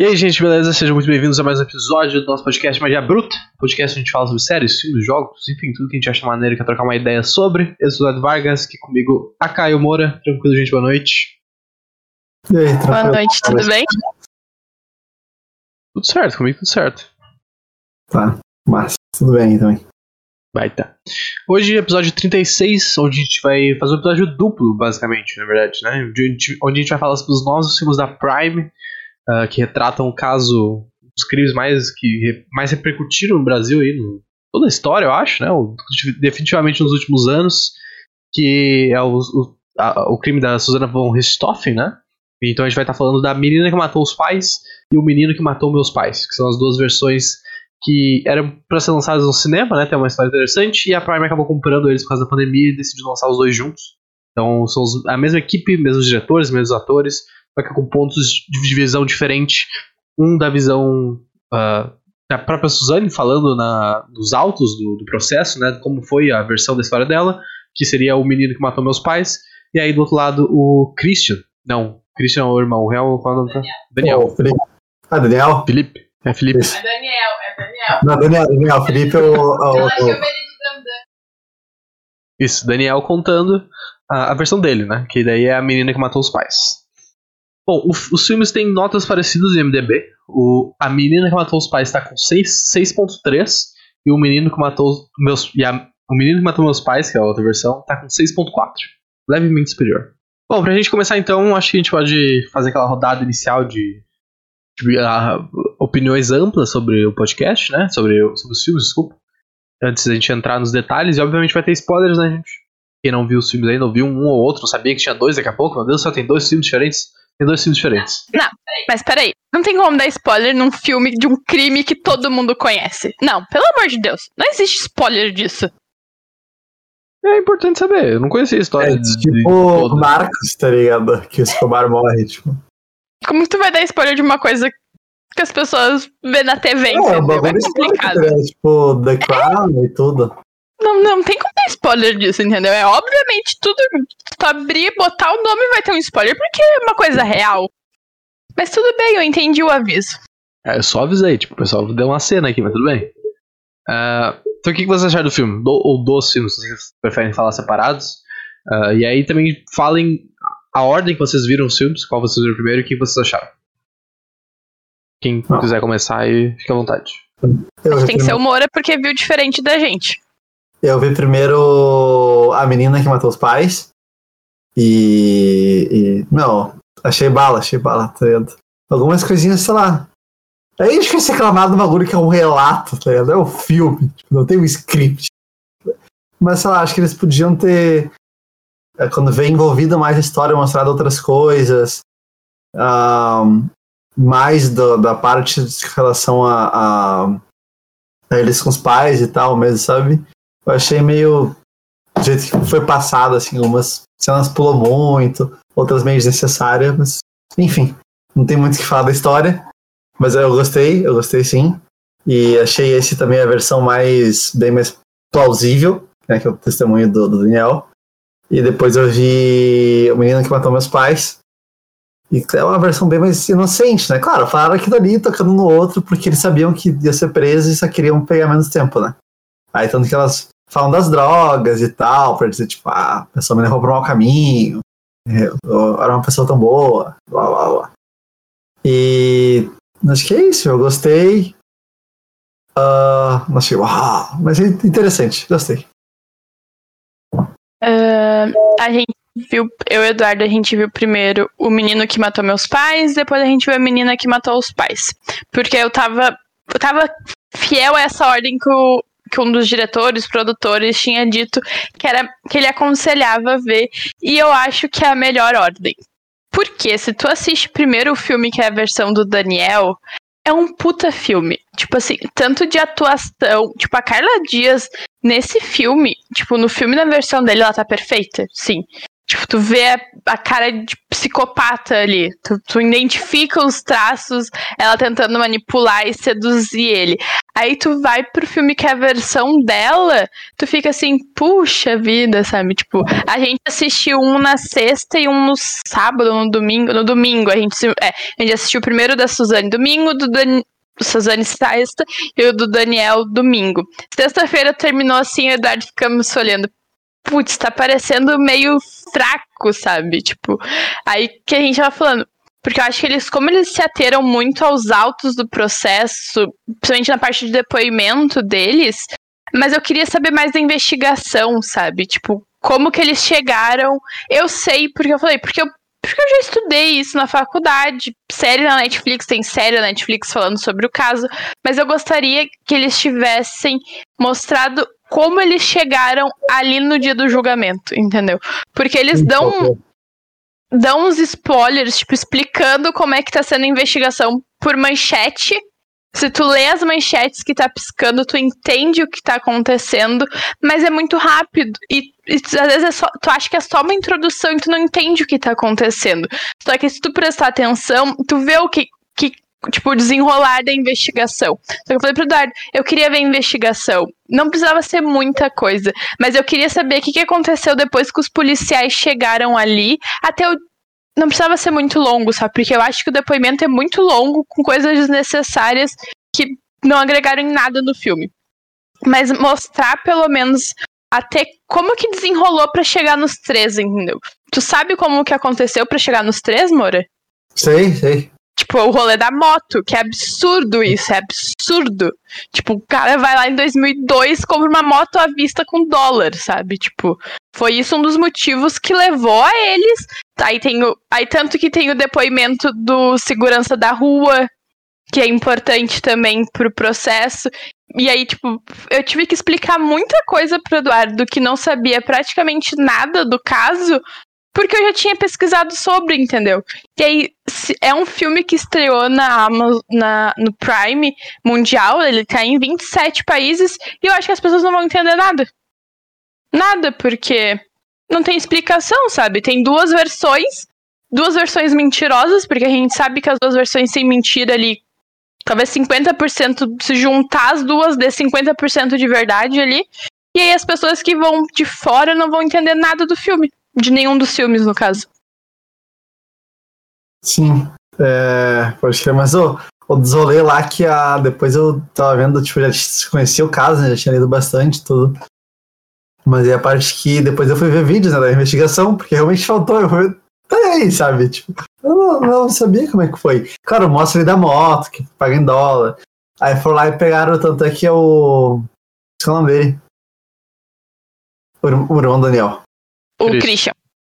E aí, gente, beleza? Sejam muito bem-vindos a mais um episódio do nosso podcast Magia Bruta. Podcast onde a gente fala sobre séries, filmes, jogos, enfim, tudo que a gente acha maneiro e quer trocar uma ideia sobre. Eu sou o Eduardo Vargas, aqui comigo a Caio Moura. Tranquilo, gente, boa noite. E aí, tranquilo? Boa noite, tudo bem? Tudo certo, comigo tudo certo. Tá, mas tudo bem também. Baita. Hoje, episódio 36, onde a gente vai fazer um episódio duplo, basicamente, na verdade, né? Onde a gente, onde a gente vai falar sobre os novos filmes da Prime, uh, que retratam o caso, os crimes mais que mais repercutiram no Brasil aí, no, toda a história, eu acho, né? O, definitivamente nos últimos anos, que é o, o, a, o crime da Susana von Richthofen, né? Então a gente vai estar falando da menina que matou os pais e o menino que matou meus pais, que são as duas versões que eram para ser lançadas no cinema, né? Tem uma história interessante e a Prime acabou comprando eles por causa da pandemia e decidiu lançar os dois juntos. Então são a mesma equipe, mesmos diretores, mesmos atores, só que com pontos de visão diferente. Um da visão uh, da própria Suzane falando na, nos autos do, do, processo, né? Como foi a versão da história dela, que seria o menino que matou meus pais. E aí do outro lado o Christian. Não, Christian é o irmão. O real qual é o nome? Daniel. Daniel. Oh, ah, Daniel? Felipe. É Felipe. É Daniel, é Daniel. Não, Daniel, Daniel. Felipe é o. o, o... Isso, Daniel contando a, a, versão dele, né? Que daí é a menina que matou os pais. Bom, o, os filmes têm notas parecidas em MDB. O, a menina que matou os pais está com 6.3 e o menino que matou meus e a, o menino que matou meus pais, que é a outra versão, está com 6.4, levemente superior. Bom, pra gente começar então, acho que a gente pode fazer aquela rodada inicial de, de uh, opiniões amplas sobre o podcast, né? Sobre, sobre os filmes, desculpa. Antes da gente entrar nos detalhes, e obviamente vai ter spoilers, né, gente? Quem não viu os filmes ainda, não viu um ou outro, não sabia que tinha dois daqui a pouco, meu Deus, só tem dois filmes diferentes. Tem dois filmes diferentes. Não, mas peraí. Não tem como dar spoiler num filme de um crime que todo mundo conhece. Não, pelo amor de Deus. Não existe spoiler disso. É importante saber. Eu não conhecia a história. É, de, tipo de Marcos, tá ligado? Que o Escobar morre, tipo. Como tu vai dar spoiler de uma coisa que as pessoas vê na TV? É, o bagulho é complicado. É, tipo, The Crown é. e tudo. Não, não tem como ter spoiler disso, entendeu? É obviamente tudo. Tu abrir, botar o nome vai ter um spoiler, porque é uma coisa real. Mas tudo bem, eu entendi o aviso. É, eu só avisei, tipo, o pessoal deu uma cena aqui, mas tudo bem. Uh, então o que vocês acharam do filme? Do, ou dos filmes, se vocês preferem falar separados. Uh, e aí também falem a ordem que vocês viram os filmes, qual vocês viram primeiro e o que vocês acharam. Quem ah. quiser começar aí, fica à vontade. Eu tem que ser o Moura porque viu diferente da gente. Eu vi primeiro a menina que matou os pais. E. e não, achei bala, achei bala, tá ligado? Algumas coisinhas, sei lá. Gente quer reclamado do bagulho que é um relato, tá ligado? É um filme, tipo, não tem um script. Mas sei lá, acho que eles podiam ter. É, quando vem envolvida mais a história, mostrado outras coisas. Um, mais do, da parte de relação a, a, a eles com os pais e tal mesmo, sabe? Eu achei meio. Do jeito que foi passado, assim, umas cenas pulou muito, outras meio desnecessárias, mas enfim, não tem muito o que falar da história. Mas eu gostei, eu gostei sim. E achei esse também a versão mais bem mais plausível, né, que é o testemunho do, do Daniel. E depois eu vi o menino que matou meus pais. E é uma versão bem mais inocente, né? Claro, falaram aquilo ali tocando no outro porque eles sabiam que ia ser preso e só queriam pegar menos tempo, né? Aí tanto que elas falam das drogas e tal, pra dizer, tipo, ah, a pessoa me levou pro mau caminho, eu era uma pessoa tão boa, blá blá blá. E acho que é isso, eu gostei. Uh, achei, uau, mas é interessante, gostei. Uh, a gente viu, eu e o Eduardo, a gente viu primeiro o menino que matou meus pais, depois a gente viu a menina que matou os pais. Porque eu tava, eu tava fiel a essa ordem que o, que um dos diretores, produtores, tinha dito que era que ele aconselhava ver. E eu acho que é a melhor ordem. Porque se tu assiste primeiro o filme, que é a versão do Daniel, é um puta filme. Tipo assim, tanto de atuação. Tipo, a Carla Dias, nesse filme, tipo, no filme na versão dele, ela tá perfeita. Sim. Tipo, tu vê a, a cara de psicopata ali. Tu, tu, identifica os traços, ela tentando manipular e seduzir ele. Aí tu vai pro filme que é a versão dela, tu fica assim, puxa vida, sabe? Tipo, a gente assistiu um na sexta e um no sábado, no domingo. No domingo, a gente, é, a gente assistiu o primeiro da Suzane domingo, do Dan, Suzane sexta e o do Daniel domingo. Sexta-feira terminou assim, o Eduardo ficamos olhando putz, tá parecendo meio fraco, sabe? Tipo, aí que a gente tava falando. Porque eu acho que eles, como eles se ateram muito aos autos do processo, principalmente na parte de depoimento deles, mas eu queria saber mais da investigação, sabe? Tipo, como que eles chegaram. Eu sei, porque eu falei, porque eu, porque eu já estudei isso na faculdade. Série na Netflix, tem série na Netflix falando sobre o caso. Mas eu gostaria que eles tivessem mostrado como eles chegaram ali no dia do julgamento, entendeu? Porque eles dão dão uns spoilers, tipo, explicando como é que tá sendo a investigação por manchete. Se tu lê as manchetes que tá piscando, tu entende o que tá acontecendo, mas é muito rápido. E, e às vezes é só, tu acha que é só uma introdução e tu não entende o que tá acontecendo. Só que se tu prestar atenção, tu vê o que, que tipo, desenrolar da investigação. Só que eu falei pro Eduardo, eu queria ver a investigação. Não precisava ser muita coisa, mas eu queria saber o que, que aconteceu depois que os policiais chegaram ali, até o não precisava ser muito longo, sabe? Porque eu acho que o depoimento é muito longo, com coisas desnecessárias que não agregaram em nada no filme. Mas mostrar, pelo menos, até como que desenrolou para chegar nos três, entendeu? Tu sabe como que aconteceu para chegar nos três, Moura? Sei, sei. Tipo, o rolê da moto, que é absurdo isso, é absurdo. Tipo, o cara vai lá em 2002 compra uma moto à vista com dólar, sabe? Tipo, foi isso um dos motivos que levou a eles. Aí tem o, aí tanto que tem o depoimento do segurança da rua, que é importante também pro processo. E aí, tipo, eu tive que explicar muita coisa pro Eduardo que não sabia praticamente nada do caso, porque eu já tinha pesquisado sobre, entendeu? E aí, é um filme que estreou na, Amazon, na no Prime mundial, ele tá em 27 países, e eu acho que as pessoas não vão entender nada. Nada, porque não tem explicação, sabe? Tem duas versões, duas versões mentirosas, porque a gente sabe que as duas versões sem mentira ali, talvez 50% se juntar as duas, dê 50% de verdade ali. E aí as pessoas que vão de fora não vão entender nada do filme. De nenhum dos filmes, no caso. Sim. É, pode crer, mas o, o desolê lá que a, depois eu tava vendo, tipo, já conhecia o caso, né, já tinha lido bastante tudo. Mas é a parte que depois eu fui ver vídeos né, da investigação, porque realmente faltou. Eu fui, aí, sabe? Tipo, eu não, não, sabia como é que foi. Claro, mostra ele da moto, que paga em dólar. Aí foram lá e pegaram, tanto é que é o. Qual é o nome dele? O irmão Daniel. O Christian.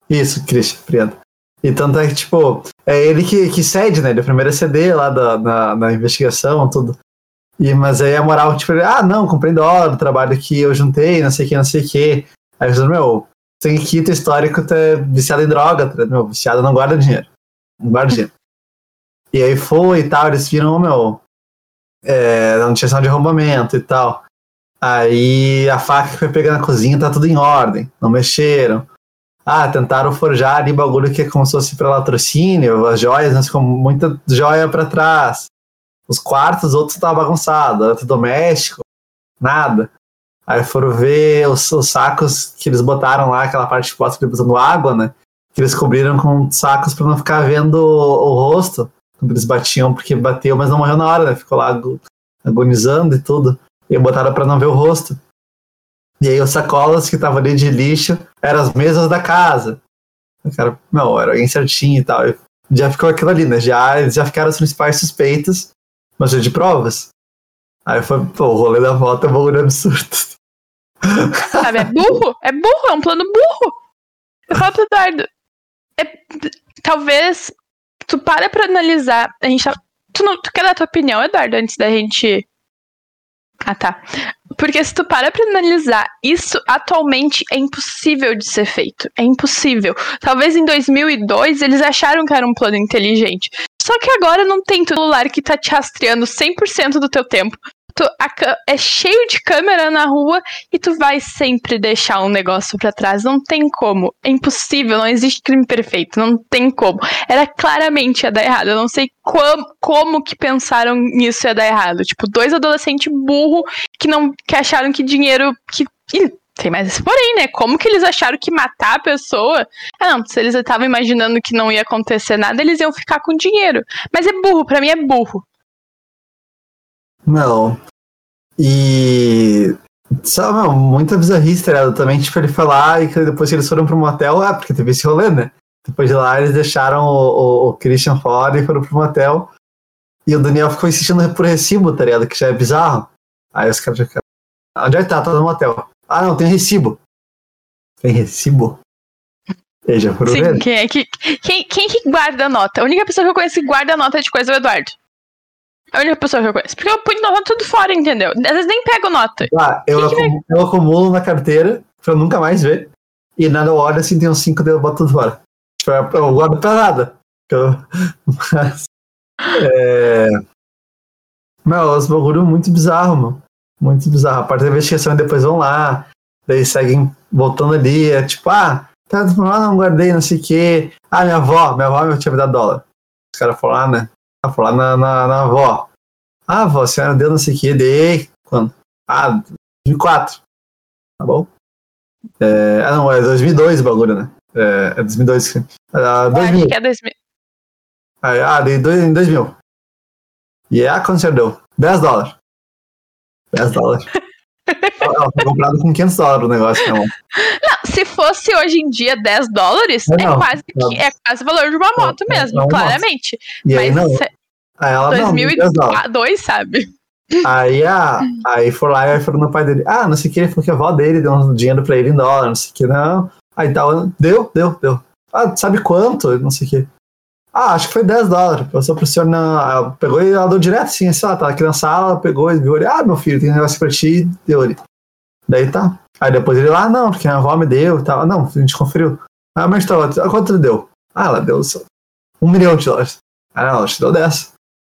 Isso, Christian, obrigado. E tanto é que, tipo, é ele que, que cede, né? Ele é o primeiro CD lá da, na, na investigação, tudo. E, mas aí a moral, tipo, ah, não, comprei dólar, trabalho que eu juntei, não sei o que, não sei o que. Aí eu meu, tem aqui teu histórico, tu é viciado em droga, tá, meu, viciado não guarda dinheiro. Não guarda dinheiro. e aí foi e tal, eles viram, meu, é, não tinha de arrombamento e tal. Aí a faca que foi pegar na cozinha tá tudo em ordem, não mexeram. Ah, tentaram forjar ali bagulho que é como se fosse para latrocínio, as joias, mas com muita joia para trás. Os quartos, outros estavam bagunçados, doméstico, nada. Aí foram ver os, os, sacos que eles botaram lá, aquela parte que posta usando água, né? Que eles cobriram com sacos para não ficar vendo o, o, rosto eles batiam, porque bateu, mas não morreu na hora, né? Ficou lá agonizando e tudo. E botaram para não ver o rosto. E aí, os sacolas que estavam ali de lixo eram as mesas da casa. Cara, não, era alguém certinho e tal. Já ficou aquilo ali, né? Já, já ficaram os principais suspeitos, mas de provas. Aí foi, pô, o rolê da volta é um bagulho absurdo. Sabe, é burro, é burro, é um plano burro. Eu falo pro Eduardo, é, talvez tu para pra analisar, a gente tá, tu, não, tu quer dar tua opinião, Eduardo, antes da gente ah, tá. Porque se tu para pra analisar, isso atualmente é impossível de ser feito. É impossível. Talvez em 2002 eles acharam que era um plano inteligente. Só que agora não tem celular que tá te rastreando 100% do teu tempo. Tu, a, é cheio de câmera na rua e tu vai sempre deixar um negócio para trás. Não tem como. É impossível, não existe crime perfeito. Não tem como. Era claramente ia dar errado. Eu não sei como, como que pensaram nisso ia dar errado. Tipo, dois adolescentes burro que não que acharam que dinheiro. que tem mais esse porém, né? Como que eles acharam que matar a pessoa? Ah, não, se eles estavam imaginando que não ia acontecer nada, eles iam ficar com dinheiro. Mas é burro, para mim é burro. Não. E. Meu, muita bizarrice, tá Também, tipo, ele foi lá e depois que eles foram pro motel, ah, porque teve esse rolê, né? Depois de lá, eles deixaram o, o, o Christian fora e foram pro motel. E o Daniel ficou insistindo por recibo, tá ligado? Que já é bizarro. Aí os caras já. Onde é que tá? Tá no motel. Ah, não, tem recibo. Tem recibo? E já foram Sim, ver? quem, é que, quem, quem que guarda a nota? A única pessoa que eu conheço que guarda a nota de coisa é o Eduardo. A única pessoa que eu conheço. Porque eu ponho nota tudo fora, entendeu? Às vezes nem pego nota. Ah, eu, Que que acumulo, eu acumulo na carteira pra eu nunca mais ver. E nada eu olho assim, tem uns 5 eu boto tudo fora. Tipo, eu eu guardo pra nada. Eu, mas, é... Meu, os bagulho muito bizarro, mano. Muito bizarro. A parte da investigação depois vão lá. Daí seguem voltando ali. É tipo, ah, tá, ah, não guardei, não sei o quê. Ah, minha avó, minha avó tinha me dado dólar. Os caras foram lá, né? Ah, foram lá na, na, na avó. Ah, avó, a senhora deu não sei o quê. Dei. Quando? Ah, 2004. Tá bom? É, ah, não, é 2002 o bagulho, né? É, é 2002. Ah, Eu 2000. acho que é 2000. Aí, ah, dei dois, em 2000. E é, quanto você deu? 10 dólares. 10 dólares. Foi comprado com 500 dólares o negócio, mano? Não, se fosse hoje em dia 10 dólares, Não, é, não. quase, que- é quase o valor de uma Não, moto é- mesmo, é claramente. E aí, Mas não. se- Aí ela, não, 10 dólares. 2002, sabe? Aí, a, aí foram lá e foram no pai dele. Ah, não sei o que, ele falou que a avó dele deu um dinheiro pra ele em dólar, não sei o que, não. Aí tal, deu, deu, deu. Ah, sabe quanto? Não sei o que. Ah, acho que foi 10 dólares. Passou pro senhor. Ela pegou e ela deu direto, assim, assim, ela tava aqui na sala, pegou e viu ele. Ah, meu filho, tem um negócio pra ti, deu ele. Daí tá. Aí depois ele lá, ah, não, porque a avó me deu e tal. Ah, Não, a gente conferiu. Ah, mas tá, quanto ele deu? Ah, ela deu um milhão de dólares. Ah, não, ela te deu 10.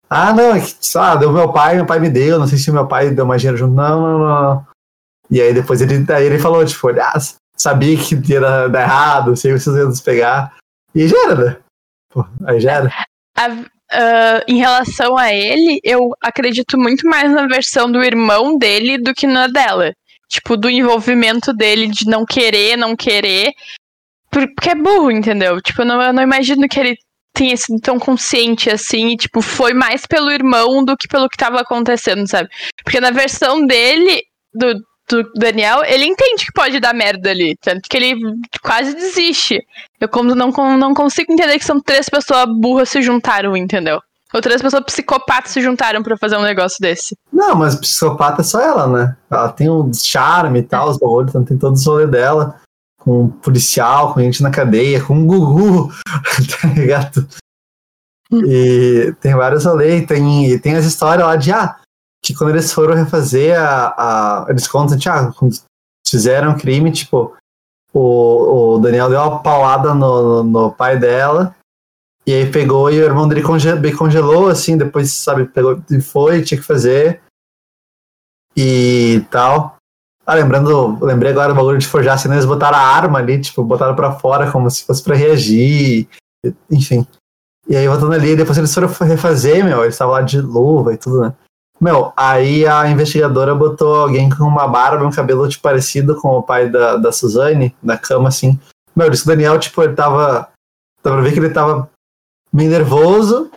Ah, não, é que, lá, deu meu pai, meu pai me deu, não sei se meu pai deu mais dinheiro junto. Não, não, não. E aí depois ele, aí ele falou, tipo, ah, sabia que ia dar, dar errado, sei que vocês iam nos pegar. E já era, né? Aí já era. A- ah, em relação a ele, eu acredito muito mais na versão do irmão dele do que na dela. Tipo, do envolvimento dele de não querer, não querer. por- Porque é burro, entendeu? Tipo, eu não, eu não imagino que ele tenha sido tão consciente assim e, tipo, foi mais pelo irmão do que pelo que tava acontecendo, sabe? Porque na versão dele, do, do Daniel, ele entende que pode dar merda ali. Tanto que ele quase desiste. Eu como não, não consigo entender que são três pessoas burras se juntaram, entendeu? Ou três pessoas psicopatas se juntaram pra fazer um negócio desse. Não, mas psicopata é só ela, né? Ela tem o charme e tal, os bagulhos, então tem todo o rolê dela. Com policial, com gente na cadeia, com um Gugu, tá ligado? E tem vários rolês, tem, tem as histórias lá de, ah, que quando eles foram refazer a. a eles contam, de, ah, quando fizeram crime, tipo, o, o Daniel deu uma paulada no, no, no pai dela, e aí pegou e o irmão dele conge- congelou, assim, depois, sabe, pegou e foi, tinha que fazer. E tal. Ah, lembrando, lembrei agora do bagulho de forjar, assim, eles botaram a arma ali, tipo, botaram pra fora como se fosse pra reagir, enfim. E aí, voltando ali, depois eles foram refazer, meu, eles estavam lá de luva e tudo, né? Meu, aí a investigadora botou alguém com uma barba e um cabelo, tipo, parecido com o pai da, da Suzane, na cama, assim. Meu, disse o Daniel, tipo, ele tava... Dá pra ver que ele tava meio nervoso,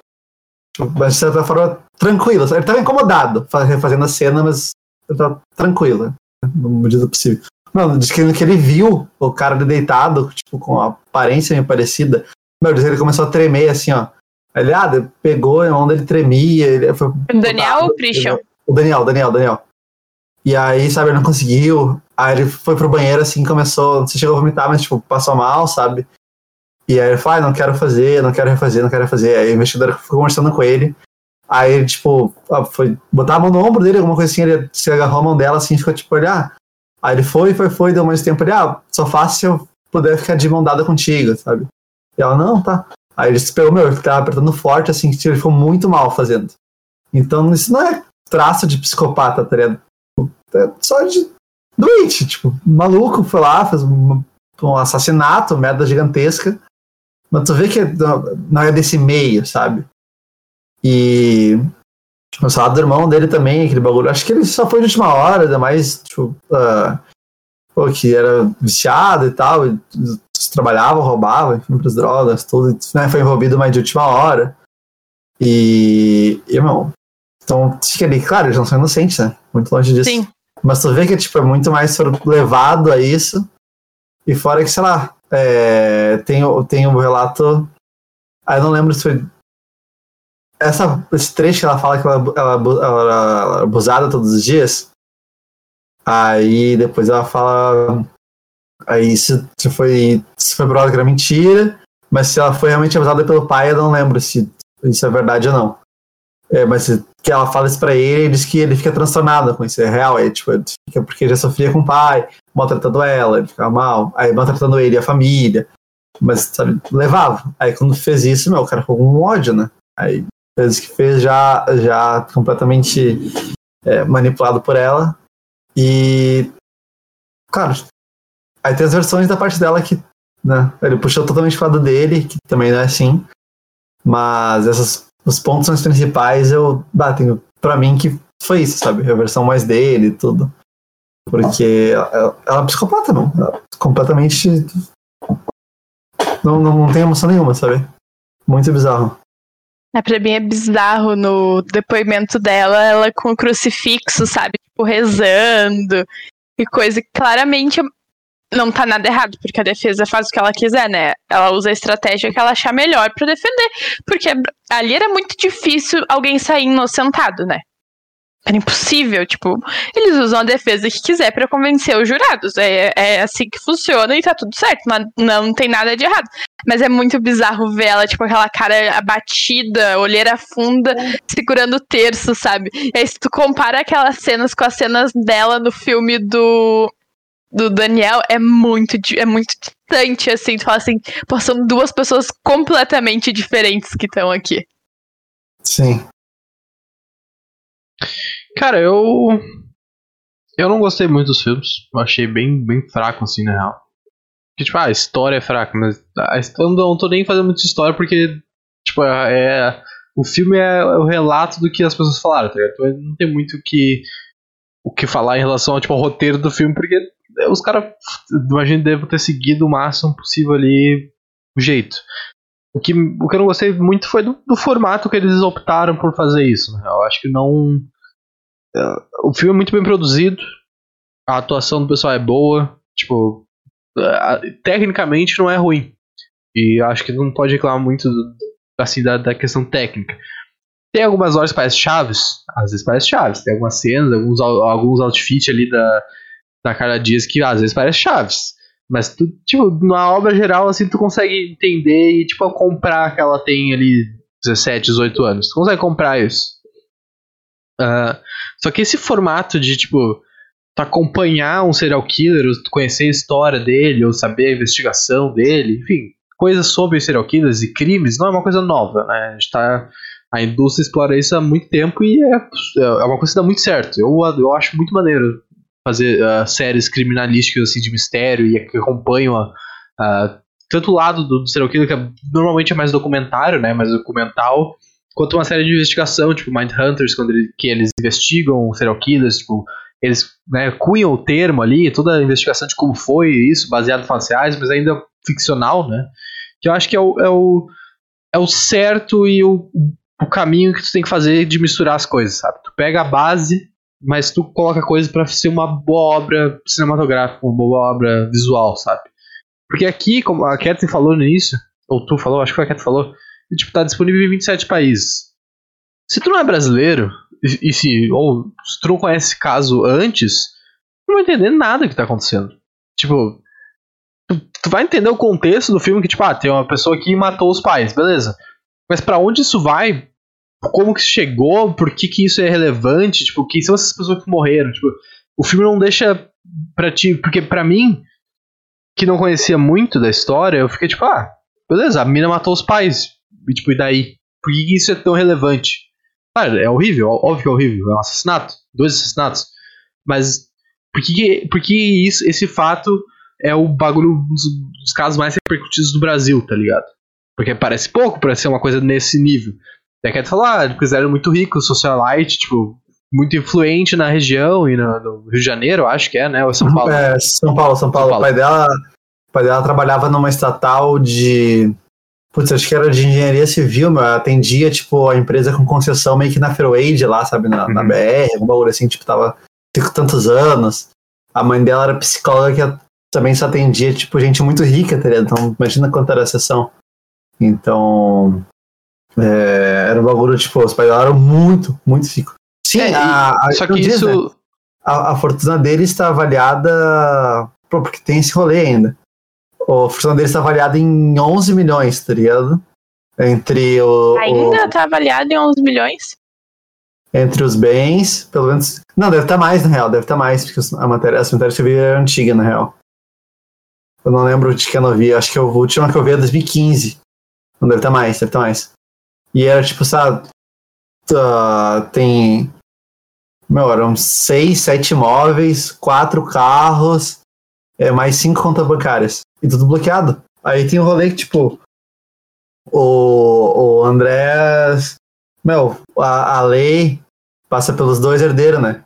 tipo, mas de certa forma tranquilo. Ele tava incomodado fa- refazendo a cena, mas ele tava tranquilo, né? no medida possível. Não, diz que, ele viu o cara deitado, tipo, com a aparência meio parecida. Meu, diz ele começou a tremer assim, ó. Ele, ah, pegou, mão dele tremia. Ele foi, O Daniel ou o Christian? o Daniel, Daniel, Daniel. E aí, sabe, ele não conseguiu. Aí ele foi pro banheiro assim, começou, não sei se chegou a vomitar, mas tipo, passou mal, sabe? E aí ele falou, ah, não quero fazer, não quero refazer, não quero refazer. Aí a investigadora ficou conversando com ele. Aí ele, tipo, ah, foi botar a mão no ombro dele, alguma coisa assim, ele se agarrou a mão dela assim, ficou tipo, olhar. Aí ele foi, foi, foi, deu mais tempo, ele, ah, só faço se eu puder ficar de mão dada contigo, sabe? E ela, não, tá. Aí ele se pegou, meu, ele tava apertando forte, assim, que ele ficou muito mal fazendo. Então, isso não é traço de psicopata, tá ligado? É só de doente, tipo, maluco foi lá, fez um, um assassinato, merda gigantesca. Mas tu vê que não é desse meio, sabe? E o salário do irmão dele também, aquele bagulho. Acho que ele só foi de última hora, ainda mais, tipo, uh, pô, que era viciado e tal, e trabalhava, roubava, enfim, pras drogas, tudo, né, foi envolvido mais de última hora. E, irmão, então fica ali, claro, eles não são inocentes, né? Muito longe disso. Sim. Mas tu vê que tipo, é muito mais levado a isso. E fora que, sei lá, é, tem, tem um relato. Aí eu não lembro se foi. Essa, esse trecho que ela fala que ela, ela, ela, ela é abusada todos os dias. Aí depois ela fala. Aí se, se foi. Se foi provado que era mentira. Mas se ela foi realmente abusada pelo pai, eu não lembro se isso é verdade ou não. É, mas que ela fala isso pra ele, ele diz que ele fica transtornado com isso, é real, é tipo, fica porque já sofria com o pai, maltratando ela, ele ficava mal, aí maltratando ele e a família, mas, sabe, levava. Aí quando fez isso, meu, o cara ficou com ódio, né? Aí fez o que fez já, já completamente é, manipulado por ela, e, cara, aí tem as versões da parte dela que, né, ele puxou totalmente pro lado dele, que também não é assim, mas essas os pontos principais eu ah, para mim que foi isso, sabe? A versão mais dele e tudo. Porque ela, ela é psicopata, não. Ela é completamente. Não, não, não tem emoção nenhuma, sabe? Muito bizarro. É, pra mim é bizarro no depoimento dela, ela com o crucifixo, sabe? Tipo, rezando. E coisa que claramente não tá nada errado, porque a defesa faz o que ela quiser, né? Ela usa a estratégia que ela achar melhor para defender. Porque ali era muito difícil alguém sair inocentado, né? Era impossível, tipo, eles usam a defesa que quiser para convencer os jurados. É, é assim que funciona e tá tudo certo, não, não tem nada de errado. Mas é muito bizarro ver ela, tipo, aquela cara abatida, olheira funda, segurando o terço, sabe? E aí, se tu compara aquelas cenas com as cenas dela no filme do do Daniel é muito, é muito distante, assim. Tu fala assim, pô, são duas pessoas completamente diferentes que estão aqui. Sim. Cara, eu. Eu não gostei muito dos filmes. Eu achei bem, bem fraco, assim, na real. Porque, tipo, ah, a história é fraca, mas a história, não tô nem fazendo muita história porque, tipo, é, é, o filme é o relato do que as pessoas falaram, tá ligado? Então não tem muito o que, o que falar em relação ao, tipo, ao roteiro do filme, porque os caras, imagino, devem ter seguido o máximo possível ali o jeito. O que, o que eu não gostei muito foi do, do formato que eles optaram por fazer isso. Né? Eu acho que não. É, o filme é muito bem produzido, a atuação do pessoal é boa, tipo, tecnicamente não é ruim. E acho que não pode reclamar muito assim, da, da questão técnica. Tem algumas horas que parece chaves, às vezes parece chaves. Tem algumas cenas, alguns, alguns outfits ali da, da Carla Dias que às vezes parece Chaves. Mas tu, tipo, na obra geral, assim, tu consegue entender e, tipo, comprar que ela tem ali 17, 18 anos. Tu consegue comprar isso. Uh, só que esse formato de, tipo, tu acompanhar um serial killer, tu conhecer a história dele, ou saber a investigação dele, enfim, coisas sobre serial killers e crimes, não é uma coisa nova, né? A gente tá. A indústria explora isso há muito tempo e é, é uma coisa que dá muito certo. Eu, eu acho muito maneiro fazer uh, séries criminalísticas assim de mistério e que acompanham a, uh, tanto o lado do, serial killer que é, normalmente é mais documentário, né, mais documental, quanto uma série de investigação, tipo Mindhunters, quando ele, que eles investigam serial killers, tipo, eles né, cunham o termo ali, toda a investigação de como foi isso, baseado em faciais, mas ainda ficcional, né? Que eu acho que é o, é o, é o certo e o, o caminho que tu tem que fazer de misturar as coisas, sabe? Tu pega a base mas tu coloca coisa para ser uma boa obra cinematográfica, uma boa obra visual, sabe? Porque aqui, como a Catherine falou no início, ou tu falou, acho que foi a Catherine falou, tipo, tá disponível em 27 países. Se tu não é brasileiro, e, e se, ou se tu não conhece esse caso antes, tu não vai entender nada que tá acontecendo. Tipo, tu, tu vai entender o contexto do filme que, tipo, ah, tem uma pessoa que matou os pais, beleza. Mas para onde isso vai, como que chegou, por que que isso é relevante, tipo, quem são essas pessoas que morreram, tipo, o filme não deixa pra ti, porque pra mim, que não conhecia muito da história, eu fiquei tipo, ah, beleza, a mina matou os pais, e tipo, e daí? Por que, que isso é tão relevante? Claro, é horrível, óbvio que é horrível, é um assassinato, dois assassinatos. Mas por que, por que isso, esse fato é o bagulho dos, dos casos mais repercutidos do Brasil, tá ligado? Porque parece pouco pra ser uma coisa nesse nível. Daí quer falar, ah, porque eles eram muito ricos, socialite, tipo, muito influente na região e no, no, Rio de Janeiro, acho que é, né? Ou São Paulo? É, São Paulo, São Paulo. São Paulo. O, pai dela, o pai dela trabalhava numa estatal de. Putz, acho que era de engenharia civil, meu. Ela atendia, tipo, a empresa com concessão meio que na Fairwade lá, sabe? Na, uhum. na BR, um bagulho assim, tipo, tava tantos anos. A mãe dela era psicóloga que também só atendia, tipo, gente muito rica, tá ligado? Então, imagina quanto era a sessão. Então. É, era um bagulho, tipo, os pais dela eram muito, muito ricos. Sim, é, a, a, só que diz, isso. Né? A, a, fortuna dele está avaliada. Pô, porque tem esse rolê ainda. A fortuna dele está avaliada em 11 milhões, tá ligado? Entre o. Ainda está avaliada em 11 milhões? Entre os bens, pelo menos. Não, deve estar tá mais, na real, deve estar tá mais, porque a matéria, essa matéria que eu vi é antiga, na real. Eu não lembro de que ano eu vi, acho que a última que eu vi é 2015. Não deve estar tá mais, deve estar mais. E era tipo, sabe, uh, tem meu, eram seis, sete imóveis, quatro carros, é, mais cinco contas bancárias. E tudo bloqueado. Aí tem um rolê que, tipo, o, o André. Meu, a, a lei passa pelos dois herdeiros, né?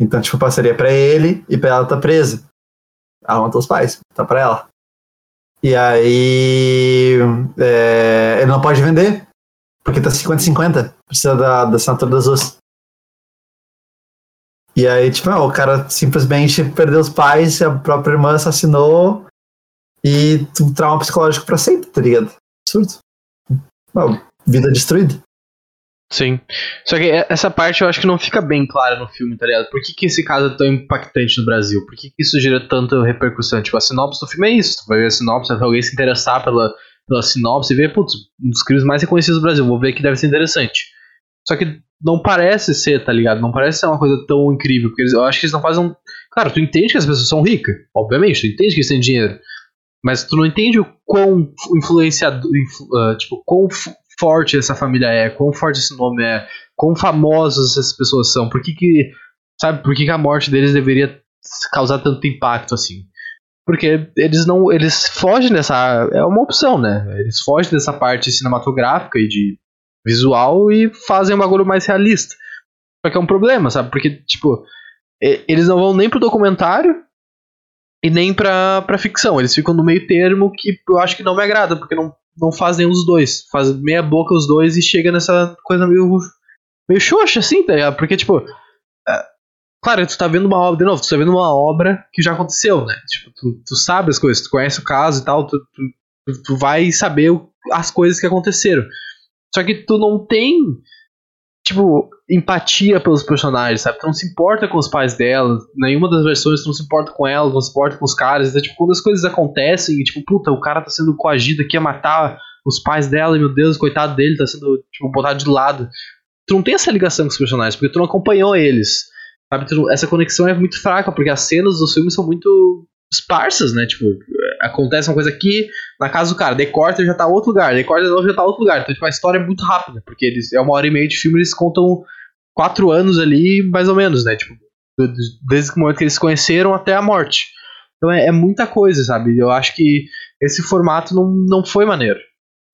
Então, tipo, passaria pra ele e pra ela tá presa. Ela matou os pais, tá pra ela. E aí. É, ele não pode vender, porque tá 50-50. Precisa da, da assinatura das duas. E aí, tipo, o cara simplesmente perdeu os pais, a própria irmã assassinou e um trauma psicológico pra sempre, tá ligado? Absurdo. Vida destruída. Sim. Só que essa parte eu acho que não fica bem clara no filme, tá ligado? Por que, que esse caso é tão impactante no Brasil? Por que, que isso gera tanta repercussão? Tipo, a sinopse do filme é isso. Tu vai ver a sinopse, vai alguém se interessar pela, pela sinopse ver, putz, um dos crimes mais reconhecidos do Brasil. Vou ver que deve ser interessante. Só que não parece ser, tá ligado? Não parece ser uma coisa tão incrível. Porque eles, eu acho que eles não fazem. Um... Claro, tu entende que as pessoas são ricas, obviamente, tu entende que eles têm dinheiro. Mas tu não entende o quão influenciador. Influ, uh, tipo, quão forte essa família é, quão forte esse nome é, quão famosas essas pessoas são. Por que que. Sabe, por que, que a morte deles deveria causar tanto impacto assim? Porque eles não. Eles fogem dessa. É uma opção, né? Eles fogem dessa parte cinematográfica e de visual e fazem um bagulho mais realista. Só que é um problema, sabe? Porque, tipo, eles não vão nem pro documentário e nem pra, pra ficção. Eles ficam no meio termo que eu acho que não me agrada, porque não, não fazem os dois. Faz meia boca os dois e chega nessa coisa meio, meio xoxa, assim, tá ligado? Porque, tipo. Claro, tu tá vendo uma obra, de novo, tu tá vendo uma obra que já aconteceu, né? Tipo, tu, tu sabe as coisas, tu conhece o caso e tal, tu, tu, tu vai saber o, as coisas que aconteceram. Só que tu não tem, tipo, empatia pelos personagens, sabe? Tu não se importa com os pais dela, nenhuma das versões tu não se importa com ela, não se importa com os caras. Então, tipo, quando as coisas acontecem, e, tipo, puta, o cara tá sendo coagido aqui a matar os pais dela, e meu Deus, coitado dele, tá sendo, tipo, botado de lado. Tu não tem essa ligação com os personagens, porque tu não acompanhou eles. Sabe? Essa conexão é muito fraca, porque as cenas dos filmes são muito esparsas, né? Tipo, acontece uma coisa aqui, na casa do cara, decorta já tá outro lugar, decorta já tá outro lugar. Então, tipo, a história é muito rápida, porque eles, é uma hora e meia de filme, eles contam quatro anos ali, mais ou menos, né? Tipo, desde o momento que eles se conheceram até a morte. Então é, é, muita coisa, sabe? Eu acho que esse formato não, não foi maneiro.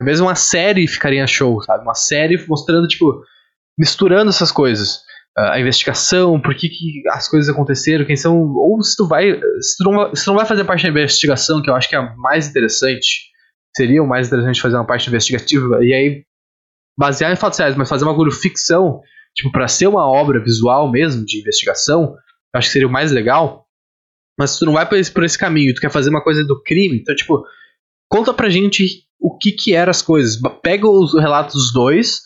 Mesmo uma série ficaria show, sabe? Uma série mostrando, tipo, misturando essas coisas a investigação, por que, que as coisas aconteceram, quem são. Ou se tu vai. Se tu, não, se tu não vai fazer parte da investigação, que eu acho que é a mais interessante, seria o mais interessante fazer uma parte investigativa, e aí basear em fatos reais, mas fazer uma bagulho ficção, tipo, para ser uma obra visual mesmo, de investigação, eu acho que seria o mais legal. Mas se tu não vai por esse, por esse caminho, tu quer fazer uma coisa do crime, então, tipo, conta pra gente o que que eram as coisas. Pega os relatos dos dois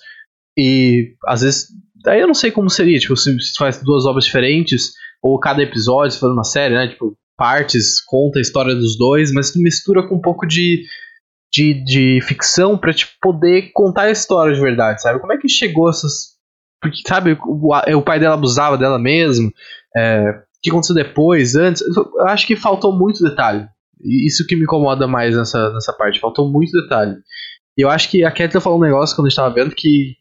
e às vezes Daí eu não sei como seria, tipo, se, faz duas obras diferentes, ou cada episódio, se for uma série, né? Tipo, partes, conta a história dos dois, mas tu mistura com um pouco de, de, de ficção pra tipo, poder contar a história de verdade, sabe? Como é que chegou essas. Porque, sabe, o, o pai dela abusava dela mesmo, é, o que aconteceu depois, antes. Eu acho que faltou muito detalhe. Isso que me incomoda mais nessa, nessa parte, faltou muito detalhe. E eu acho que a Kathleen falou um negócio quando a gente tava vendo que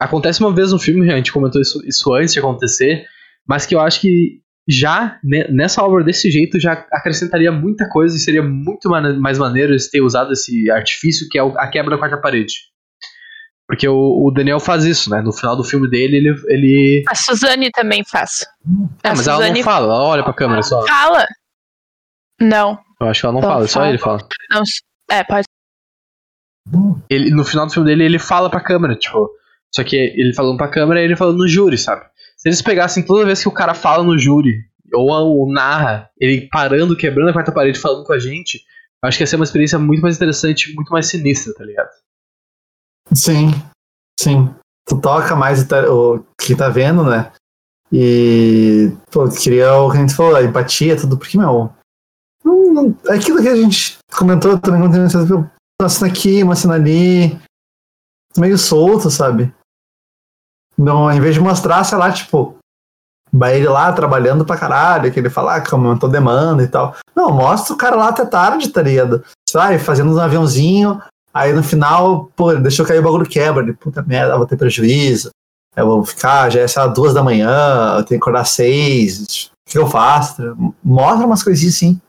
acontece uma vez no filme, a gente comentou isso, isso antes de acontecer, mas que eu acho que já né, nessa obra desse jeito já acrescentaria muita coisa e seria muito mais maneiro ter usado esse artifício que é a quebra da quarta parede. Porque o, o, Daniel faz isso, né? No final do filme dele, ele. ele... A Suzane também faz. É, mas Suzane... ela não fala, ela olha pra câmera só. Fala! Não. Eu acho que ela não, não fala, fala, só ele fala. Não, é, pode. Ele, no final do filme dele, ele fala pra câmera, tipo. Só que ele falando pra câmera e ele falando no júri, sabe? Se eles pegassem toda vez que o cara fala no júri, ou, ou narra, ele parando, quebrando a quarta parede, falando com a gente, acho que ia ser uma experiência muito mais interessante, muito mais sinistra, tá ligado? Sim, sim. Tu toca mais o que tá vendo, né? E, pô, queria o que a gente falou, a empatia, tudo, porque, meu. Não, não, aquilo que a gente comentou também quando uma cena aqui, uma cena ali. Meio solto, sabe? Não, em vez de mostrar, sei lá, tipo, ele lá trabalhando pra caralho, que ele fala ah, que aumentou demanda e tal. Não, mostra o cara lá até tarde, tá ligado? Vai fazendo um aviãozinho, Aí no final, pô, deixou cair o bagulho quebra. Ele, puta merda, vou ter prejuízo. Eu vou ficar, já é, sei lá, duas da manhã, eu tenho que acordar seis. O que eu faço? Mostra umas coisinhas assim.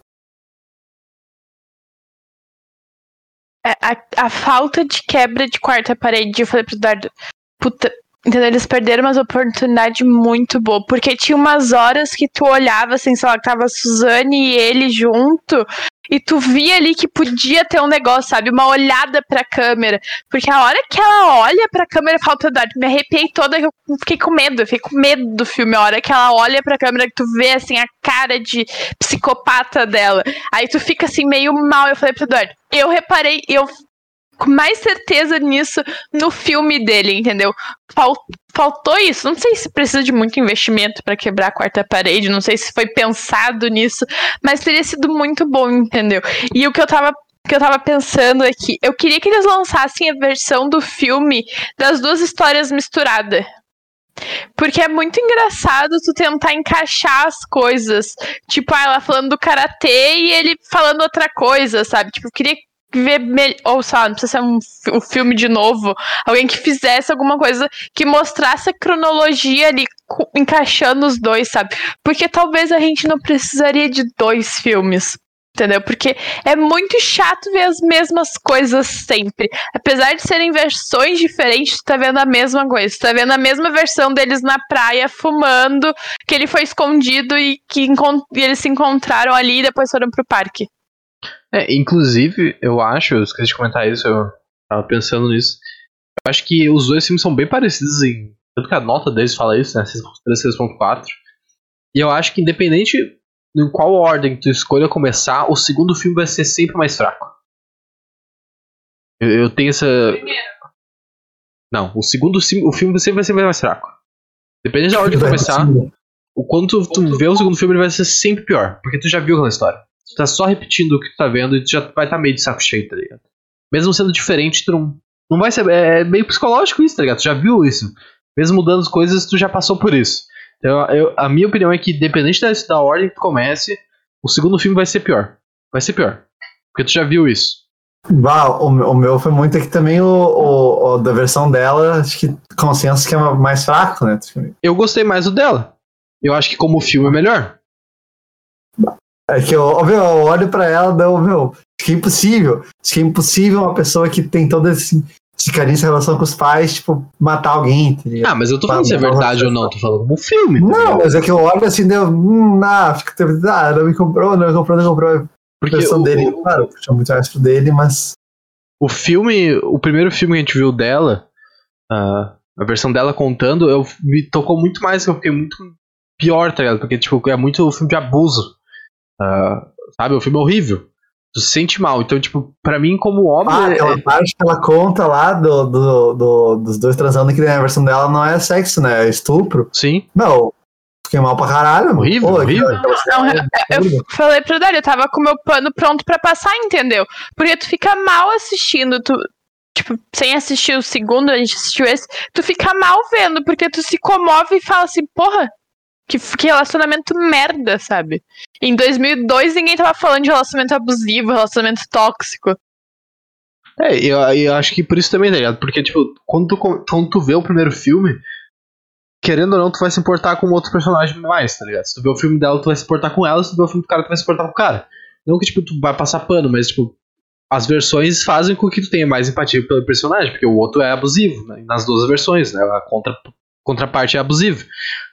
É, a, a, falta de quebra de quarta parede, eu falei pro Eduardo, puta, entendeu? Eles perderam uma oportunidade muito boa, porque tinha umas horas que tu olhava, assim, sei lá, que tava a Suzane e ele junto, e tu via ali que podia ter um negócio, sabe? Uma olhada pra câmera. Porque a hora que ela olha pra câmera, falta dar. Me arrepiei toda, eu fiquei com medo, eu fiquei com medo do filme. A hora que ela olha pra câmera, que tu vê, assim, a cara de psicopata dela. Aí tu fica, assim, meio mal. Eu falei pro Eduardo, eu reparei, eu mais certeza nisso no filme dele, entendeu? faltou isso. Não sei se precisa de muito investimento para quebrar a quarta parede, não sei se foi pensado nisso, mas teria sido muito bom, entendeu? E o que eu tava que eu tava pensando é que eu queria que eles lançassem a versão do filme das duas histórias misturadas. Porque é muito engraçado tu tentar encaixar as coisas. Tipo, ah, ela falando do karatê e ele falando outra coisa, sabe? Tipo, eu queria ver ou sabe, não precisa ser um, um filme de novo, alguém que fizesse alguma coisa que mostrasse a cronologia ali encaixando os dois, sabe? Porque talvez a gente não precisaria de dois filmes. Entendeu? Porque é muito chato ver as mesmas coisas sempre. Apesar de serem versões diferentes, tu tá vendo a mesma coisa. Tu tá vendo a mesma versão deles na praia fumando, que ele foi escondido e que eles se encontraram ali e depois foram pro parque. É, inclusive, eu acho, eu esqueci de comentar isso, eu tava pensando nisso. Eu acho que os dois filmes são bem parecidos em. Tanto que a nota deles fala isso, né? 6.4. E eu acho que independente em qual ordem tu escolha começar, o segundo filme vai ser sempre mais fraco. Eu, eu tenho essa. Primeiro. Não, o segundo o filme sempre vai ser mais fraco. Dependendo da ordem de começar, o quanto tu, tu vê o segundo filme ele vai ser sempre pior, porque tu já viu aquela história. Tu tá só repetindo o que tu tá vendo e tu já vai estar tá meio de saco cheio, tá ligado? Mesmo sendo diferente, tu não. Não vai ser. É, é meio psicológico isso, tá ligado? Tu já viu isso. Mesmo mudando as coisas, tu já passou por isso. Então, eu, a minha opinião é que, independente da, da ordem que tu comece, o segundo filme vai ser pior. Vai ser pior. Porque tu já viu isso. Bah, o, o meu foi muito aqui também o, o, o, da versão dela, acho que consenso que é mais fraco, né? Eu gostei mais do dela. Eu acho que como filme é melhor. É que eu, eu olho pra ela, não, meu, acho que é impossível. Acho que é impossível uma pessoa que tem todo esse, esse carinho, essa relação com os pais, tipo, matar alguém. Tá ah, mas eu tô falando se é verdade ou não, tô falando como filme. Tá não, mas é que eu olho assim, deu, hum, ah, fico, ah, não me comprou, não me comprou, não me comprou. Porque a versão o, dele, claro, puxa muito mais pro dele, mas. O filme, o primeiro filme que a gente viu dela, uh, a versão dela contando, eu, me tocou muito mais, eu fiquei muito pior, tá ligado? Porque, tipo, é muito filme de abuso. Uh, sabe, o filme é horrível. Tu se sente mal. Então, tipo, pra mim, como homem. Ah, aquela é... parte que ela conta lá do, do, do, dos dois transando que na versão dela não é sexo, né? É estupro. Sim. Não. Fiquei mal pra caralho. Horrível, Pô, horrível. Não, eu, eu falei pro Dário, eu tava com meu pano pronto pra passar, entendeu? Porque tu fica mal assistindo, tu, tipo, sem assistir o segundo, a gente assistiu esse, tu fica mal vendo, porque tu se comove e fala assim, porra, que, que relacionamento merda, sabe? Em 2002 ninguém tava falando de relacionamento abusivo, relacionamento tóxico. É, eu, eu acho que por isso também, tá ligado? Porque, tipo, quando tu, quando tu vê o primeiro filme, querendo ou não, tu vai se importar com outro personagem mais, tá ligado? Se tu vê o filme dela, tu vai se importar com ela, se tu vê o filme do cara, tu vai se importar com o cara. Não que, tipo, tu vai passar pano, mas, tipo, as versões fazem com que tu tenha mais empatia pelo personagem, porque o outro é abusivo, né? Nas duas versões, né? A contra, contraparte é abusiva.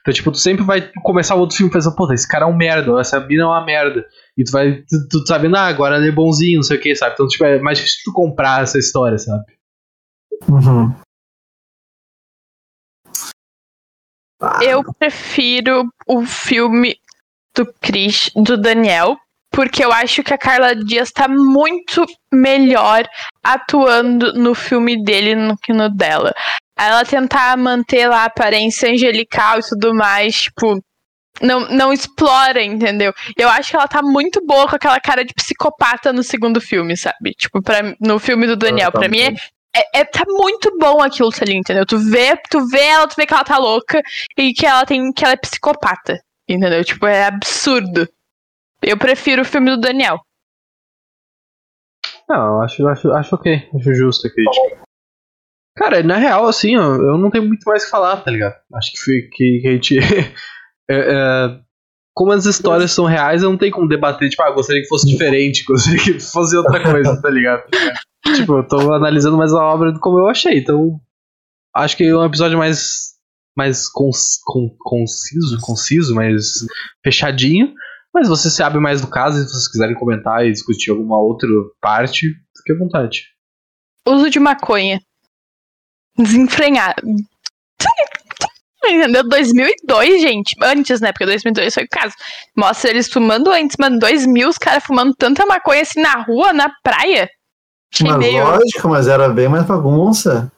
Então, tipo, tu sempre vai começar o outro filme pensando, pô, esse cara é um merda, essa mina é uma merda. E tu vai, tu, tu sabe, ah, agora ele é bonzinho, não sei o que, sabe? Então, tipo, é mais difícil tu comprar essa história, sabe? Uhum. Ah. Eu prefiro o filme do Chris, do Daniel, porque eu acho que a Carla Dias tá muito melhor atuando no filme dele do que no dela. Ela tentar manter lá a aparência angelical e tudo mais, tipo, não, não explora, entendeu? Eu acho que ela tá muito boa com aquela cara de psicopata no segundo filme, sabe? Tipo, pra, no filme do Daniel. Pra mim é, é, é, tá muito bom aquilo ali, entendeu? Tu vê, tu vê ela, tu vê que ela tá louca e que ela tem que ela é psicopata. Entendeu? Tipo, é absurdo. Eu prefiro o filme do Daniel. Não, acho, acho, acho ok. Acho justo a crítica. Cara, na real, assim, ó, eu não tenho muito mais o que falar, tá ligado? Acho que, que, que a gente. é, é, como as histórias são reais, eu não tenho como debater, tipo, ah, gostaria que fosse diferente, gostaria que fosse outra coisa, tá ligado? tipo, eu tô analisando mais a obra como eu achei, então. Acho que é um episódio mais. mais con, conciso, conciso, mais fechadinho. Mas você se abre mais do caso, se vocês quiserem comentar e discutir alguma outra parte, fique à vontade. Uso de maconha. Desenfrenhado. Entendeu? 2002, gente. Antes, né? Porque 2002 foi o caso. Mostra eles fumando antes, mano. 2000, os caras fumando tanta maconha assim na rua, na praia. Achei mas meio... lógico, mas era bem mais bagunça.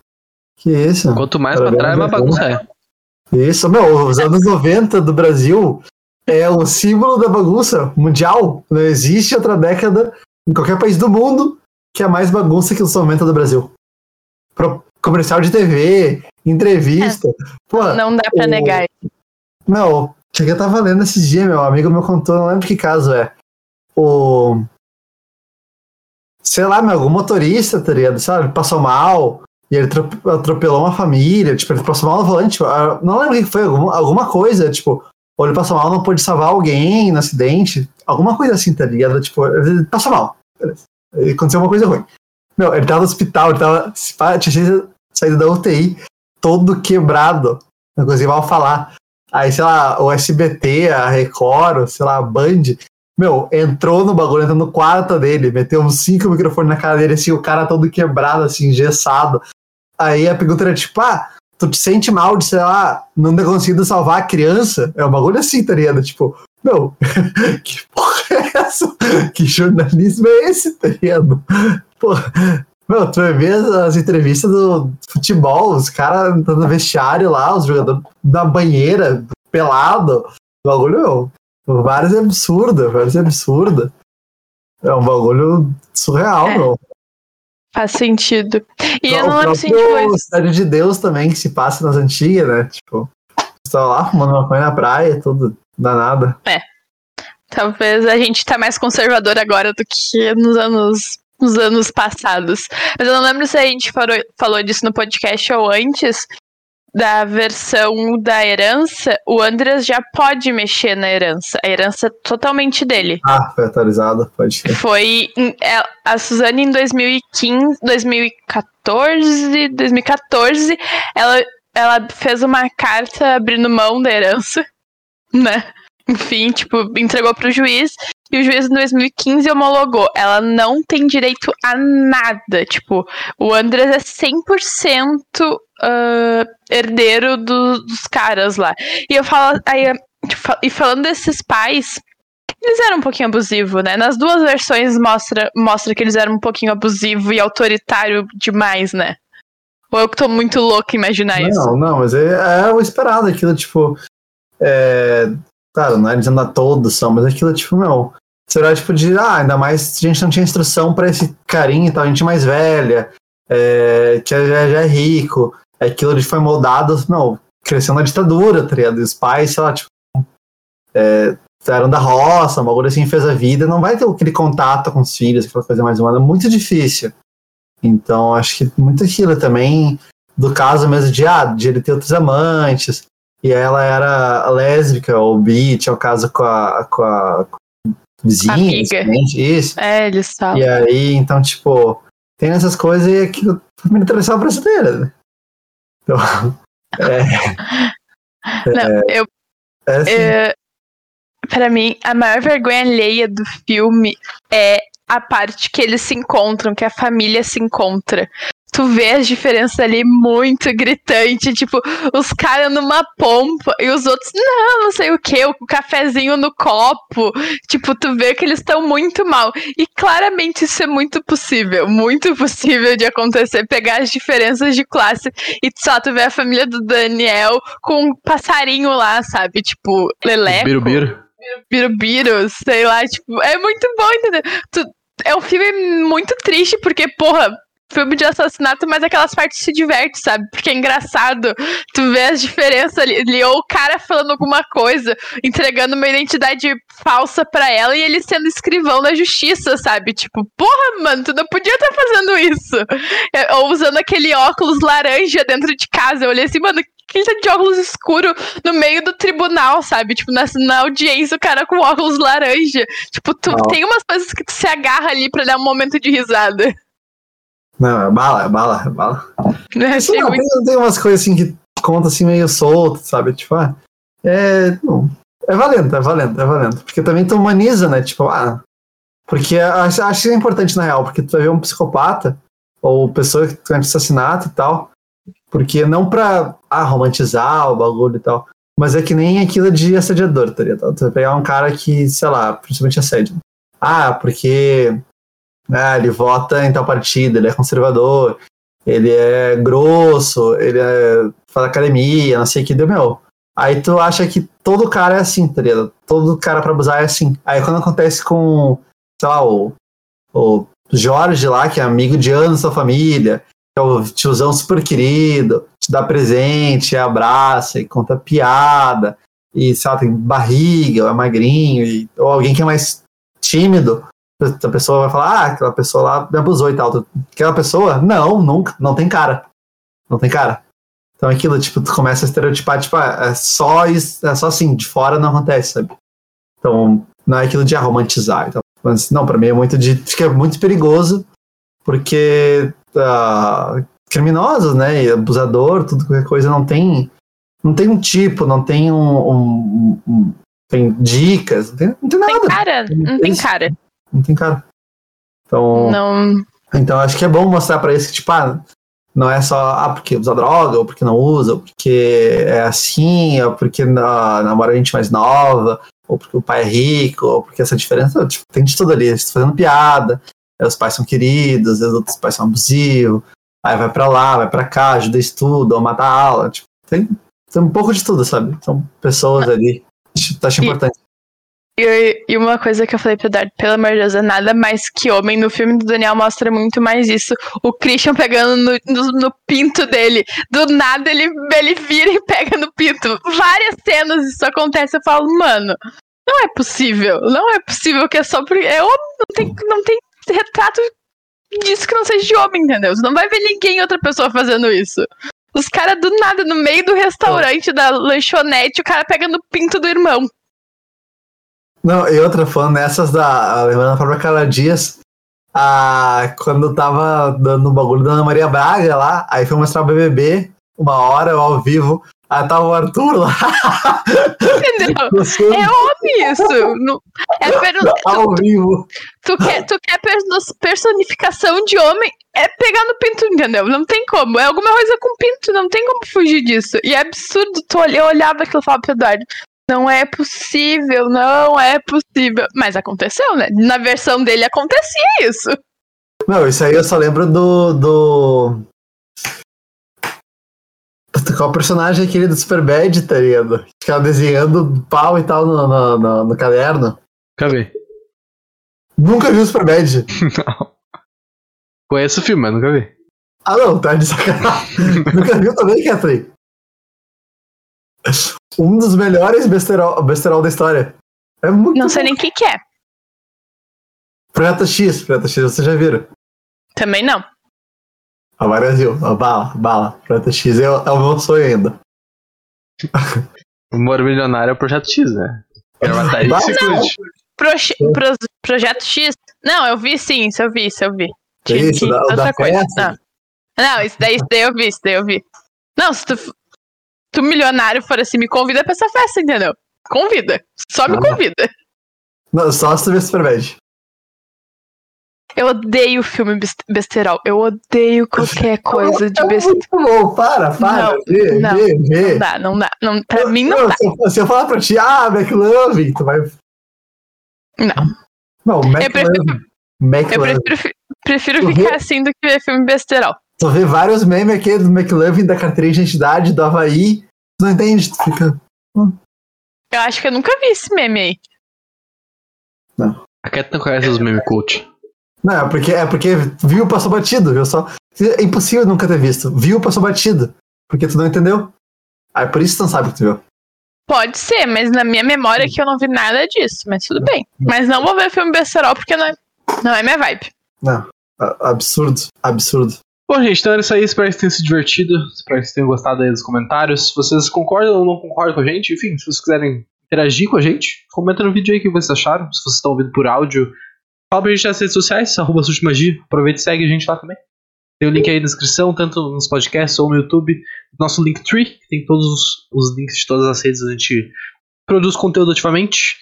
Que isso? Quanto mais era pra trás, mais bagunça é. Isso, meu, os anos 90 do Brasil é o símbolo da bagunça mundial. Não existe outra década em qualquer país do mundo que é mais bagunça que os 90 do Brasil. Pro comercial de TV, entrevista. É. Pô, não dá pra o... negar. Não, que eu tava lendo esses dias, meu amigo me contou, não lembro que caso é. O. Sei lá, meu, algum motorista, tá ligado? Sabe? Passou mal e ele atropelou uma família, tipo, ele passou mal no volante. Tipo, não lembro o que foi, alguma, alguma coisa, tipo, ou ele passou mal, não pôde salvar alguém no acidente, alguma coisa assim, tá ligado? Tipo, ele passou mal. Aconteceu uma coisa ruim. Meu, ele tava no hospital, ele tava. Tinha saído da UTI, todo quebrado. Não conseguia mal falar. Aí, sei lá, o SBT, a Record, sei lá, a Band, meu, entrou no bagulho, entrou no quarto dele, meteu uns cinco microfones na cara dele, assim, o cara todo quebrado, assim, engessado. Aí a pergunta era tipo, ah, tu te sente mal de, sei lá, não ter conseguido salvar a criança? É um bagulho assim, tá ligado? Tipo, meu, que porra Que jornalismo é esse, tá ligado? Pô, meu, tu vai ver as entrevistas do futebol, os caras no vestiário lá, os jogadores na banheira, pelado. O bagulho, meu, vários é absurdo, vários é absurdo. É um bagulho surreal, é. meu. Faz sentido. E eu não lembro se a Cidade de Deus também, que se passa nas antigas, né? Tipo, está lá fumando uma coisa na praia, tudo danada. É. Talvez a gente tá mais conservador agora do que nos anos, nos anos passados. Mas eu não lembro se a gente falou, falou disso no podcast ou antes, da versão da herança, o Andreas já pode mexer na herança. A herança é totalmente dele. Ah, foi atualizada, pode ser. Foi é, a Suzane em 2015, 2014, 2014, ela, ela fez uma carta abrindo mão da herança, né? Enfim, tipo, entregou pro juiz e o juiz em 2015 homologou. Ela não tem direito a nada. Tipo, o Andres é 100% uh, herdeiro do, dos caras lá. E eu falo, aí, tipo, e falando desses pais, eles eram um pouquinho abusivos, né? Nas duas versões mostra, mostra que eles eram um pouquinho abusivo e autoritário demais, né? Ou eu que tô muito louco imaginar não, isso? Não, não, mas é, é o esperado aquilo, tipo. É, claro, não é dizendo a todos são, mas aquilo, tipo, meu. Será tipo de, ah, ainda mais a gente não tinha instrução para esse carinho e tal, a gente é mais velha, é, que já, já é rico, aquilo ali foi moldado, não, cresceu na ditadura, tá ligado? Os pais, sei lá, tipo, é, eram da roça, uma coisa assim, fez a vida, não vai ter aquele contato com os filhos, aquela coisa mais humana, muito difícil. Então acho que muito aquilo também do caso mesmo de, ah, de ele ter outros amantes, e ela era lésbica ou bi, tinha o um caso com a, com a vizinha, isso. É, eles falam. E aí, então, tipo, tem essas coisas e aquilo família tradicional brasileira, né? Então, é, Não, é, eu. é assim, É, pra mim, a maior vergonha alheia do filme é a parte que eles se encontram, que a família se encontra. Tu vê as diferenças ali muito gritante, tipo, os caras numa pompa e os outros, não, não sei o que, o cafezinho no copo. Tipo, tu vê que eles estão muito mal. E claramente isso é muito possível, muito possível de acontecer, pegar as diferenças de classe e só tu vê a família do Daniel com um passarinho lá, sabe? Tipo, Leleco. Birubiru. Birubiru, sei lá, tipo, é muito bom, entendeu? Tu- é um filme muito triste, porque, porra, filme de assassinato, mas aquelas partes se diverte, sabe? Porque é engraçado. Tu vê as diferenças ali, ou o cara falando alguma coisa, entregando uma identidade falsa pra ela e ele sendo escrivão da justiça, sabe? Tipo, porra, mano, tu não podia estar fazendo isso. É, Ou usando aquele óculos laranja dentro de casa. Eu olhei assim, mano, que tá de óculos escuro no meio do tribunal, sabe? Tipo, na, na audiência, o cara com óculos laranja. Tipo, tu, tem umas coisas que tu se agarra ali pra dar um momento de risada. Não, é bala, é bala, é bala. Eu achei Não, muito tem, tem umas coisas assim que conta assim meio solto, sabe? Tipo, ah, é. Não, é valendo, é valendo, é valendo. Porque também tu humaniza, né? Tipo, ah. Porque acho, acho que é importante na real, porque tu vai ver um psicopata ou pessoa que comete assassinato e tal. Porque não pra ah, romantizar o bagulho e tal. Mas é que nem aquilo de assediador, tá ligado? Tu vai pegar um cara que, sei lá, principalmente assédio. Ah, porque ah, ele vota em tal partido, ele é conservador, ele é grosso, ele é, faz academia, não sei o que, deu meu. Aí tu acha que todo cara é assim, tá ligado? Todo cara pra abusar é assim. Aí quando acontece com, sei lá, o, o Jorge lá, que é amigo de anos da sua família, que é o tiozão super querido, te dá presente, abraça e conta piada, e sei lá, tem barriga, é magrinho, e, ou alguém que é mais tímido, a pessoa vai falar, ah, aquela pessoa lá me abusou e tal. Aquela pessoa, não, nunca, não tem cara. Não tem cara. Então aquilo, tipo, tu começa a estereotipar, tipo, ah, é só isso, é só assim, de fora não acontece, sabe? Então, não é aquilo de ah, romantizar. Então, mas não, pra mim é muito de. Fica muito perigoso, porque ah, criminosos, né? E abusador, tudo qualquer coisa não tem. Não tem um tipo, não tem um. um- um- tem dicas, não tem, não tem nada. Tem cara, não tem Isso. cara. Não tem cara. Então. Não. Então acho que é bom mostrar pra eles que, tipo, ah, não é só ah, porque usa droga, ou porque não usa, ou porque é assim, ou porque na- namora gente mais nova, ou porque o pai é rico, ou porque essa diferença, tipo, tem de tudo ali. Eles estão fazendo piada, os pais são queridos, os outros pais são abusivos, aí vai pra lá, vai pra cá, ajuda estudo, ou mata a aula. Tipo, tem, tem um pouco de tudo, sabe? São pessoas ali. Acho- Acho E- importante. E, e uma coisa que eu falei pro Eduardo, pelo amor de Deus, é nada mais que homem. No filme do Daniel mostra muito mais isso. O Christian pegando no, no, no pinto dele. Do nada ele, ele vira e pega no pinto. Várias cenas isso acontece. Eu falo, mano, não é possível. Não é possível que é só porque. É homem, não tem, não tem retrato disso que não seja de homem, entendeu? Você não vai ver ninguém, outra pessoa fazendo isso. Os caras do nada, no meio do restaurante, da lanchonete, o cara pega no pinto do irmão. Não, e outra falando nessas da. Lembrando a própria Carla Dias, a, quando tava dando o bagulho da Ana Maria Braga lá, aí foi mostrar o BBB, uma hora ao vivo, aí tava o Arthur lá. Entendeu? É homem isso. Não- é per- ao vivo. tu, quer, tu quer perso- personificação de homem, é pegar no pinto, entendeu? Não tem como. É alguma coisa com pinto, não tem como fugir disso. E é absurdo. Tu olha, eu olhava aquilo e falava pro Eduardo. Não é possível, não é possível. Mas aconteceu, né? Na versão dele acontecia isso. Não, isso aí eu só lembro do. do... Qual personagem é aquele do Superbad, tá ligado? Ficava desenhando pau e tal no, no, no- no caderno. Nunca vi. Nunca vi o Superbad. Não. Conheço o filme, mas nunca vi. Ah, não, tá de sacanagem. Nunca viu também, Catherine? Um dos melhores besterol, besterol da história. É muito Não sei nem o que, que é. Preta X, Preta X, vocês já viram. Também não. A Brasil, a bala, bala. Projeto X é, o- é o meu sonho ainda. O Humor Milionário é o Projeto X, né? Gravataria Não, que se não. cuide. Proje- pro- projeto X? Não, eu vi sim, isso eu vi, isso eu vi. Que isso, da- outra da coisa. Não. não, isso daí, isso daí eu vi, isso daí eu vi. Não, se tu, tu milionário for assim, me convida pra essa festa, entendeu? Convida. Só me Ah. convida. Não, só se tu vê Superbad. Eu odeio filme bes- besterol. Eu odeio qualquer coisa de É besterol. muito bom, para, para. Não, vê, não, vê, vê. Não dá, não dá. Não, pra mim não dá. Se eu, se eu falar pra ti, ah, McLovin, tu vai. Não. Não, Eu prefiro, McLovin. eu prefiro, fi- prefiro Tu ficar assim do que ver filme besterol. Tu vê vários memes aqui do McLovin, da carteirinha de identidade, do Havaí. Tu não entende, tu fica. Eu acho que eu nunca vi esse meme aí. A Cat não conhece os meme cult. Não, é porque, é porque viu, passou batido. Eu só... É impossível nunca ter visto. Viu, passou batido. Porque tu não entendeu. Aí por isso tu não sabe o que tu viu. Pode ser, mas na minha memória que eu não vi nada disso. Mas tudo bem. Mas não vou ver filme besterol porque não é, não é minha vibe. Não. A- Absurdo, absurdo. Bom, gente, então era isso aí. Espero que tenham se divertido. Espero que vocês tenham gostado aí dos comentários. Se vocês concordam ou não concordam com a gente, enfim, se vocês quiserem interagir com a gente, comenta no vídeo aí o que vocês acharam. Se vocês estão ouvindo por áudio, fala pra gente nas redes sociais, arroba Magia. Aproveita e segue a gente lá também. Tem o link aí na descrição, tanto nos podcasts ou no YouTube. Nosso Linktree, que tem todos os, os links de todas as redes a gente produz conteúdo ativamente.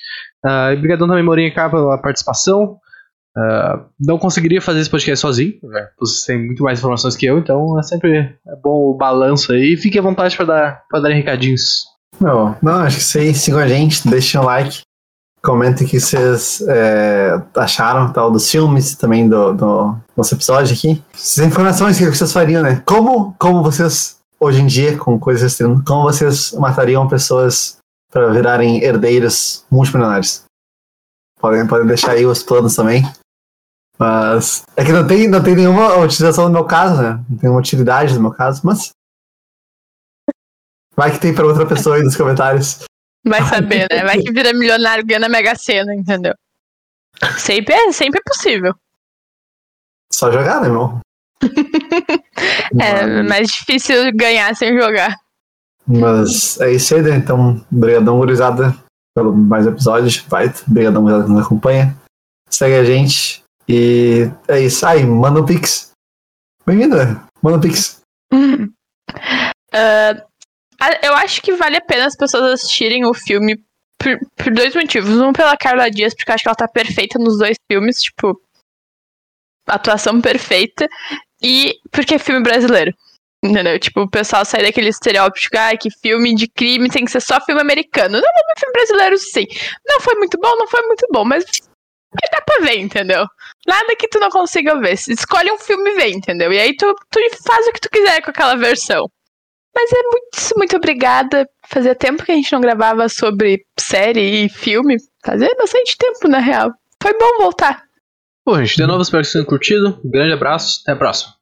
Ah, e obrigadão também, Morinha Cá, pela participação. Ah, não conseguiria fazer esse podcast sozinho, né? vocês têm muito mais informações que eu, então é sempre é bom o balanço aí. Fique à vontade para dar, pra dar recadinhos. Não, não, acho que vocês sigam a gente, deixem um like, comentem o que vocês é, acharam tal, dos filmes, também do, do nosso episódio aqui. Essas informações que vocês fariam, né? Como, como vocês, hoje em dia, com coisas como vocês matariam pessoas para virarem herdeiros multimilionários? Podem, podem deixar aí os planos também. Mas é que não tem, não tem nenhuma utilização no meu caso, né? Não tem uma utilidade no meu caso, mas. Vai que tem pra outra pessoa aí nos comentários. Vai saber, né? Vai que vira milionário ganha na Mega Sena, entendeu? Sempre é, sempre é possível. Só jogar, né, irmão? É mais difícil ganhar sem jogar. Mas é isso aí, né? Então, obrigadão, gurizada, pelo mais episódio. Vai, obrigadão, gurizada, que nos acompanha. Segue a gente. E é isso. Ai, manda um pix. Bem-vindo, né? Manda um pix. A- eu acho que vale a pena as pessoas assistirem o filme por, por dois motivos. Um, pela Carla Dias, porque eu acho que ela tá perfeita nos dois filmes, tipo, atuação perfeita. E porque é filme brasileiro. Entendeu? Tipo, o pessoal sai daquele estereótipo de ah, que filme de crime tem que ser só filme americano. Não, filme brasileiro sim. Não foi muito bom, não foi muito bom, mas mas dá pra ver, entendeu? Nada que tu não consiga ver. Escolhe um filme e vê, entendeu? E aí tu, tu faz o que tu quiser com aquela versão. Mas é muito, muito obrigada. Fazia tempo que a gente não gravava sobre série e filme. Fazia bastante tempo, na real. Foi bom voltar. Bom, gente, de novo, espero que vocês tenham curtido. Um grande abraço, até a próxima.